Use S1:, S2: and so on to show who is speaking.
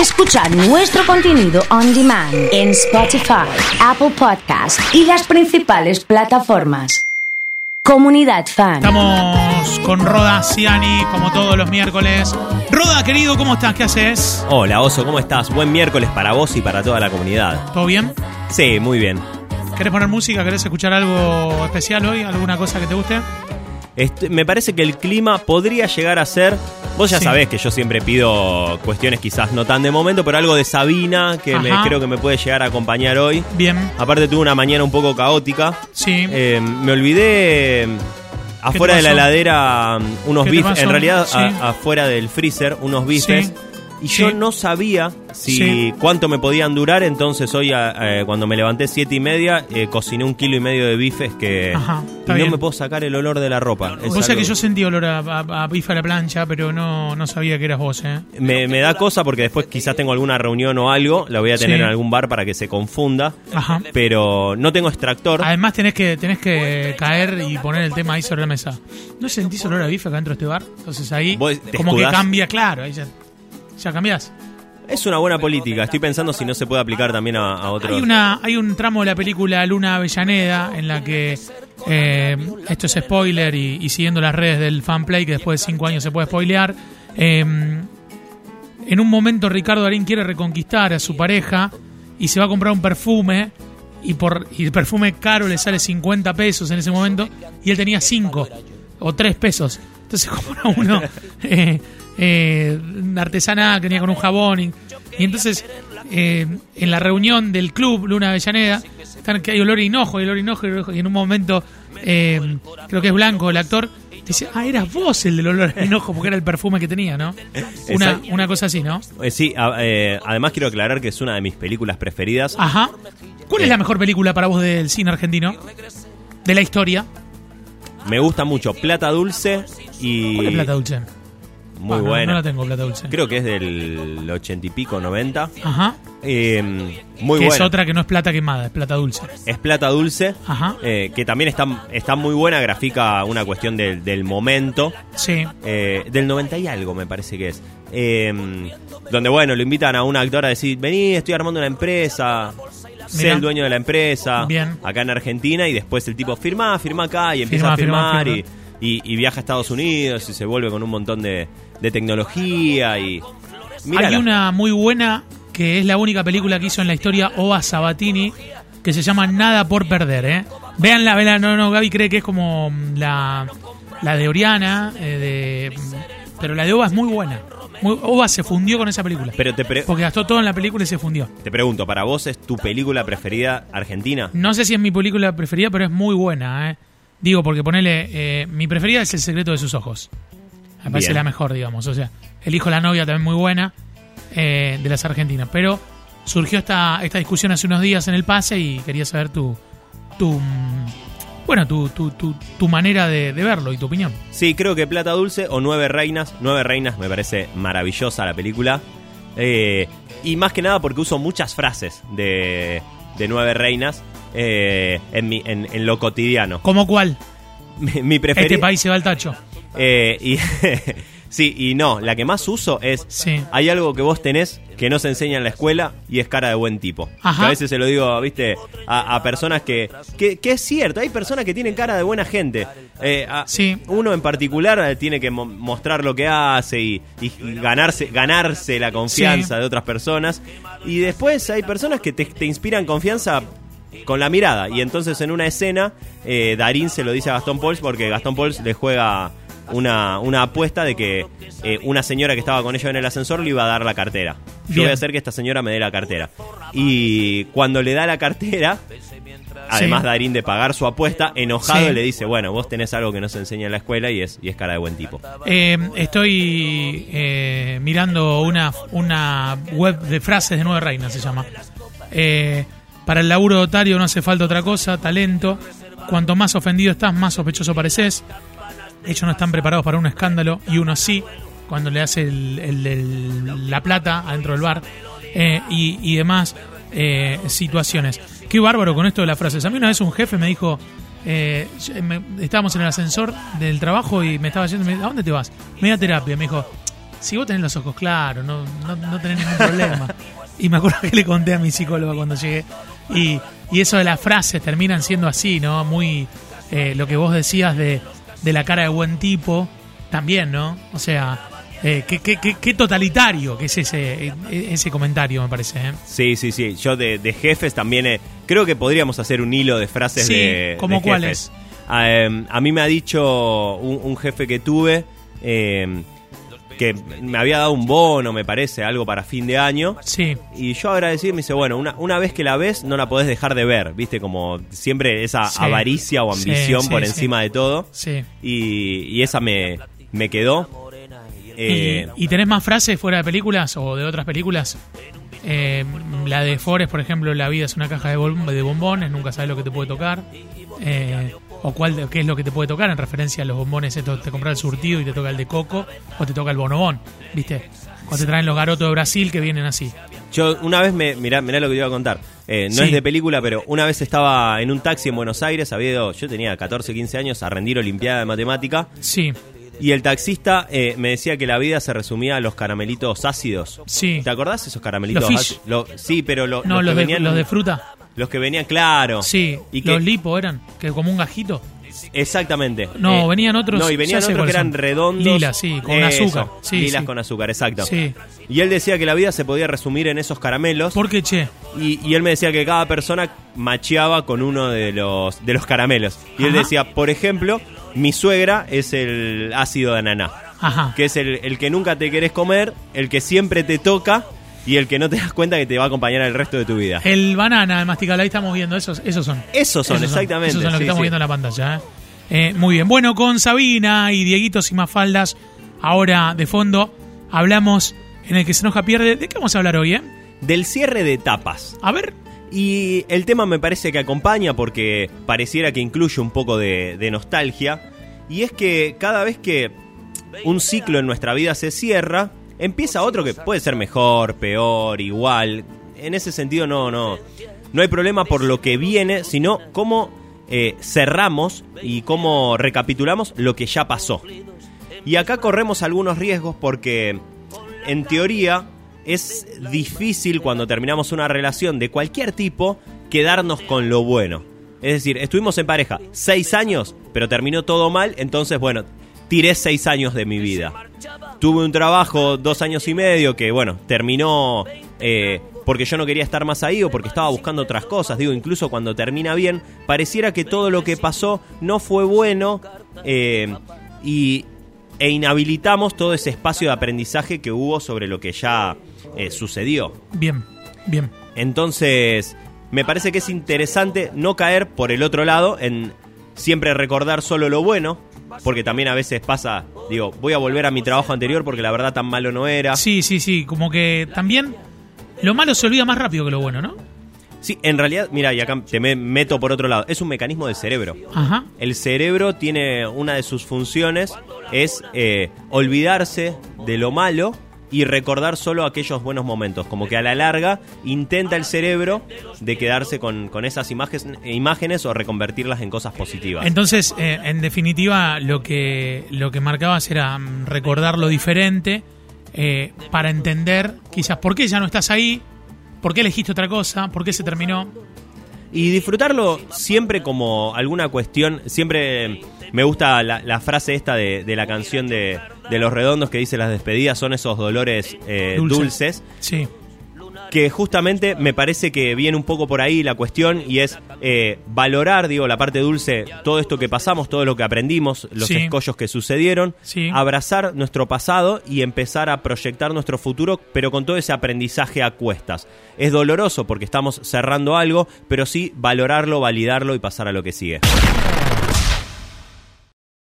S1: Escuchar nuestro contenido on demand en Spotify, Apple Podcast y las principales plataformas. Comunidad Fan.
S2: Estamos con Roda Ciani, como todos los miércoles. Roda, querido, ¿cómo estás? ¿Qué haces?
S3: Hola Oso, ¿cómo estás? Buen miércoles para vos y para toda la comunidad.
S2: ¿Todo bien?
S3: Sí, muy bien.
S2: ¿Querés poner música? ¿Querés escuchar algo especial hoy? ¿Alguna cosa que te guste?
S3: Este, me parece que el clima podría llegar a ser. Vos ya
S2: Sí.
S3: sabés que yo siempre pido cuestiones quizás no tan de momento, pero algo de Sabina que me, creo que me puede llegar a acompañar hoy.
S2: Bien,
S3: Aparte tuve una mañana un poco caótica.
S2: sí.
S3: Eh, me olvidé eh, afuera de la heladera um, unos
S2: ¿Qué te
S3: bifes, en realidad
S2: Sí.
S3: a- afuera del freezer unos bifes.
S2: Sí.
S3: Y
S2: Sí.
S3: yo no sabía si
S2: Sí.
S3: cuánto me podían durar, entonces hoy a- eh, cuando me levanté siete y media eh, cociné un kilo y medio de bifes que
S2: Ajá,
S3: y no me puedo sacar el olor de la ropa.
S2: Vos sabés que yo sentí olor a, a, a bife a la plancha, pero no, no sabía que eras vos, ¿eh?
S3: me, me da cosa porque después quizás tengo alguna reunión o algo, la voy a tener
S2: Sí.
S3: en algún bar para que se confunda,
S2: Ajá.
S3: pero no tengo extractor.
S2: Además tenés que, tenés que caer y poner el tema ahí sobre la mesa. ¿No sentís olor a bife acá dentro de este bar? Entonces ahí como que cambia, claro, ahí ya, ya cambiás.
S3: Es una buena política, estoy pensando si no se puede aplicar también a, a otros.
S2: Hay, una, hay un tramo de la película Luna Avellaneda en la que, eh, esto es spoiler y, y siguiendo las redes del fanplay, que después de cinco años se puede spoilear, eh, en un momento Ricardo Darín quiere reconquistar a su pareja y se va a comprar un perfume y, por, y el perfume caro le sale 50 pesos en ese momento y él tenía 5 o 3 pesos. Entonces compra uno eh, eh, artesanal que venía con un jabón y, y entonces eh, en la reunión del club Luna Avellaneda están que hay olor a hinojo, hay olor a hinojo, y en un momento eh, creo que es Blanco el actor dice, ah, eras vos el del olor a hinojo porque era el perfume que tenía, ¿no? Una, una cosa así, ¿no?
S3: Eh, sí, a- eh, además quiero aclarar que es una de mis películas preferidas.
S2: Ajá. ¿Cuál es la mejor película para vos del cine argentino? De la historia.
S3: Me gusta mucho Plata Dulce y...
S2: ¿Cuál es Plata Dulce?
S3: Muy
S2: Ah, no,
S3: buena.
S2: No la tengo, Plata Dulce.
S3: Creo que es del ochenta y pico, 90.
S2: Ajá.
S3: Eh, muy
S2: que
S3: buena.
S2: es otra que no es plata quemada, es plata dulce.
S3: Es Plata Dulce,
S2: Ajá.
S3: eh, que también está, está muy buena, grafica una cuestión del, del momento,
S2: Sí.
S3: eh, del 90 y algo me parece que es. Eh, donde, bueno, lo invitan a un actor a decir, vení, estoy armando una empresa, sé
S2: Mirá.
S3: el dueño de la empresa,
S2: Bien.
S3: acá en Argentina, y después el tipo, firma, firma acá, y empieza a firmar,
S2: firma,
S3: y, y- y viaja a Estados Unidos, y se vuelve con un montón de, de tecnología, y...
S2: Hay una muy buena que es la única película que hizo en la historia Oba Sabatini que se llama Nada por perder, ¿eh? Véanla, véanla. No, no, Gaby cree que es como mm, la, la de Oriana, eh, de, mm, pero la de Oba es muy buena. Muy, Oba se fundió con esa película.
S3: Pero te,
S2: Porque gastó todo en la película y se fundió.
S3: te pregunto, ¿para vos es tu película preferida argentina?
S2: No sé si es mi película preferida, pero es muy buena, ¿eh? Digo, porque ponele. eh, mi preferida es El secreto de sus ojos. Me parece
S3: Bien.
S2: la mejor, digamos. O sea, El hijo de la novia también muy buena, eh, de las argentinas. Pero surgió esta, esta discusión hace unos días en el pase y quería saber tu. tu bueno, tu, tu, tu, tu manera de, de verlo y tu opinión.
S3: Sí, creo que Plata Dulce o Nueve Reinas. Nueve Reinas me parece maravillosa la película. Eh, y más que nada porque uso muchas frases de, de Nueve Reinas eh, en, mi, en, en lo cotidiano.
S2: ¿Cómo cuál?
S3: Mi, mi
S2: Este
S3: preferida.
S2: país se va al tacho.
S3: Eh, y sí, y no, la que más uso es.
S2: Sí.
S3: Hay algo que vos tenés que no se enseña en la escuela y es cara de buen tipo.
S2: Ajá.
S3: Que a veces se lo digo, viste, a, a personas que, que. que es cierto, hay personas que tienen cara de buena gente. Eh, a-
S2: Sí.
S3: Uno en particular tiene que mo- mostrar lo que hace y, y ganarse, ganarse la confianza
S2: Sí.
S3: de otras personas. Y después hay personas que te, te inspiran confianza con la mirada. Y entonces en una escena, eh, Darín se lo dice a Gastón Pauls porque Gastón Pauls le juega una, una apuesta de que eh, una señora que estaba con ellos en el ascensor le iba a dar la cartera. Yo
S2: Bien.
S3: voy a hacer que esta señora me dé la cartera. Y cuando le da la cartera, además
S2: Sí.
S3: Darín de pagar su apuesta, enojado
S2: Sí.
S3: le dice, bueno, vos tenés algo que no se enseña en la escuela y es, y es cara de buen tipo.
S2: Eh, estoy eh, mirando una, una web de frases de Nueve Reinas, se llama. Eh, para el laburo de otario no hace falta otra cosa, talento. Cuanto más ofendido estás, más sospechoso pareces. Ellos no están preparados para un escándalo y uno sí, cuando le hace el- el- el- la plata adentro del bar eh, y, y demás eh, situaciones. Qué bárbaro con esto de las frases. A mí una vez un jefe me dijo, eh, me- estábamos en el ascensor del trabajo y me estaba yendo, me ¿a dónde te vas? Me a terapia. Me dijo, si vos tenés los ojos claros, no, no, no tenés ningún problema. Y me acuerdo que le conté a mi psicóloga cuando llegué. Y, y eso de las frases terminan siendo así, ¿no? Muy eh, lo que vos decías de, de la cara de buen tipo, también, ¿no? O sea, eh, qué, qué, qué, qué totalitario que es ese, eh, ese comentario, me parece. ¿eh?
S3: Sí, sí, sí. Yo de, de jefes también eh, creo que podríamos hacer un hilo de frases
S2: Sí,
S3: de.
S2: ¿cómo
S3: de jefes.
S2: cuáles?
S3: A, em, a mí me ha dicho un, un jefe que tuve em, que me había dado un bono, me parece, algo para fin de año.
S2: Sí,
S3: Y yo agradecí, me dice, bueno, una, una vez que la ves, no la podés dejar de ver, ¿viste? Como siempre esa
S2: Sí.
S3: avaricia o ambición
S2: sí,
S3: por encima de todo.
S2: sí.
S3: Y, y esa me, me quedó. Eh,
S2: ¿Y, y tenés más frases fuera de películas o de otras películas? Eh, la de Forrest, por ejemplo, la vida es una caja de, de bombones, nunca sabes lo que te puede tocar. Eh, o cuál de- qué es lo que te puede tocar en referencia a los bombones. Esto, te compras el surtido y te toca el de coco o te toca el bonobón, ¿viste? Cuando te traen los garotos de Brasil que vienen así.
S3: Yo una vez me. Mirá, mirá lo que te iba a contar. Eh, no
S2: Sí.
S3: es de película, pero una vez estaba en un taxi en Buenos Aires. Había ido, yo tenía 14, 15 años a rendir Olimpiada de Matemática.
S2: Sí,
S3: Y el taxista eh, me decía que la vida se resumía a los caramelitos ácidos.
S2: sí.
S3: ¿Te acordás esos caramelitos
S2: Los Fish.
S3: ácidos? Lo- sí, pero lo-
S2: No,
S3: los,
S2: los,
S3: que
S2: de,
S3: venían.
S2: los de fruta.
S3: Los que venían, claro.
S2: Sí,
S3: Y que,
S2: los lipo eran, que como un gajito.
S3: Exactamente.
S2: No,
S3: Eh,
S2: venían otros-
S3: No, y venían otros que eran redondos.
S2: Lilas, sí, con azúcar. Sí,
S3: lilas
S2: sí.
S3: con azúcar, exacto.
S2: Sí.
S3: Y él decía que la vida se podía resumir en esos caramelos.
S2: ¿Por qué, che?
S3: Y, y él me decía que cada persona macheaba con uno de los, de los caramelos. Y él decía, por ejemplo, mi suegra es el ácido de ananá,
S2: Ajá.
S3: que es el, el que nunca te querés comer, el que siempre te toca y el que no te das cuenta que te va a acompañar el resto de tu vida.
S2: El banana, el masticable, ahí estamos viendo, esos, esos son.
S3: Esos son, exactamente.
S2: Esos son los que estamos
S3: sí.
S2: viendo en la pantalla. ¿eh? Eh, muy bien. Bueno, con Sabina y Dieguito Simafaldas, ahora de fondo, hablamos en el que se enoja pierde. ¿De qué vamos a hablar hoy, eh?
S3: Del cierre de etapas.
S2: A ver.
S3: Y el tema me parece que acompaña porque pareciera que incluye un poco de, de nostalgia. Y es que cada vez que un ciclo en nuestra vida se cierra, empieza otro que puede ser mejor, peor, igual. En ese sentido no, no, no hay problema por lo que viene, sino cómo eh, cerramos y cómo recapitulamos lo que ya pasó. Y acá corremos algunos riesgos porque, en teoría, es difícil cuando terminamos una relación de cualquier tipo quedarnos con lo bueno. Es decir, estuvimos en pareja seis años, pero terminó todo mal, entonces, bueno, tiré seis años de mi vida. Tuve un trabajo dos años y medio que, bueno, terminó eh, porque yo no quería estar más ahí o porque estaba buscando otras cosas. Digo, incluso cuando termina bien, pareciera que todo lo que pasó no fue bueno eh, y, e inhabilitamos todo ese espacio de aprendizaje que hubo sobre lo que ya eh, sucedió.
S2: Bien, bien.
S3: Entonces, me parece que es interesante no caer por el otro lado en siempre recordar solo lo bueno, porque también a veces pasa, digo, voy a volver a mi trabajo anterior porque la verdad tan malo no era.
S2: Sí, sí, sí. Como que también lo malo se olvida más rápido que lo bueno, ¿no?
S3: Sí, en realidad, mira, y acá te me meto por otro lado, es un mecanismo del cerebro.
S2: Ajá.
S3: El cerebro tiene una de sus funciones es eh, olvidarse de lo malo y recordar solo aquellos buenos momentos. Como que a la larga intenta el cerebro de quedarse con, con esas imágenes, imágenes o reconvertirlas en cosas positivas.
S2: Entonces, eh, en definitiva, lo que, lo que marcabas era mm, recordar lo diferente eh, para entender quizás por qué ya no estás ahí, por qué elegiste otra cosa, por qué se terminó.
S3: Y disfrutarlo siempre como alguna cuestión, siempre me gusta la, la frase esta de, de la canción de, de Los Redondos que dice las despedidas son esos dolores eh,
S2: Dulces.
S3: dulces.
S2: Sí,
S3: que justamente me parece que viene un poco por ahí la cuestión y es eh, valorar, digo, la parte dulce, todo esto que pasamos, todo lo que aprendimos, los
S2: Sí.
S3: escollos que sucedieron,
S2: Sí.
S3: abrazar nuestro pasado y empezar a proyectar nuestro futuro, pero con todo ese aprendizaje a cuestas. Es doloroso porque estamos cerrando algo, pero sí valorarlo, validarlo y pasar a lo que sigue.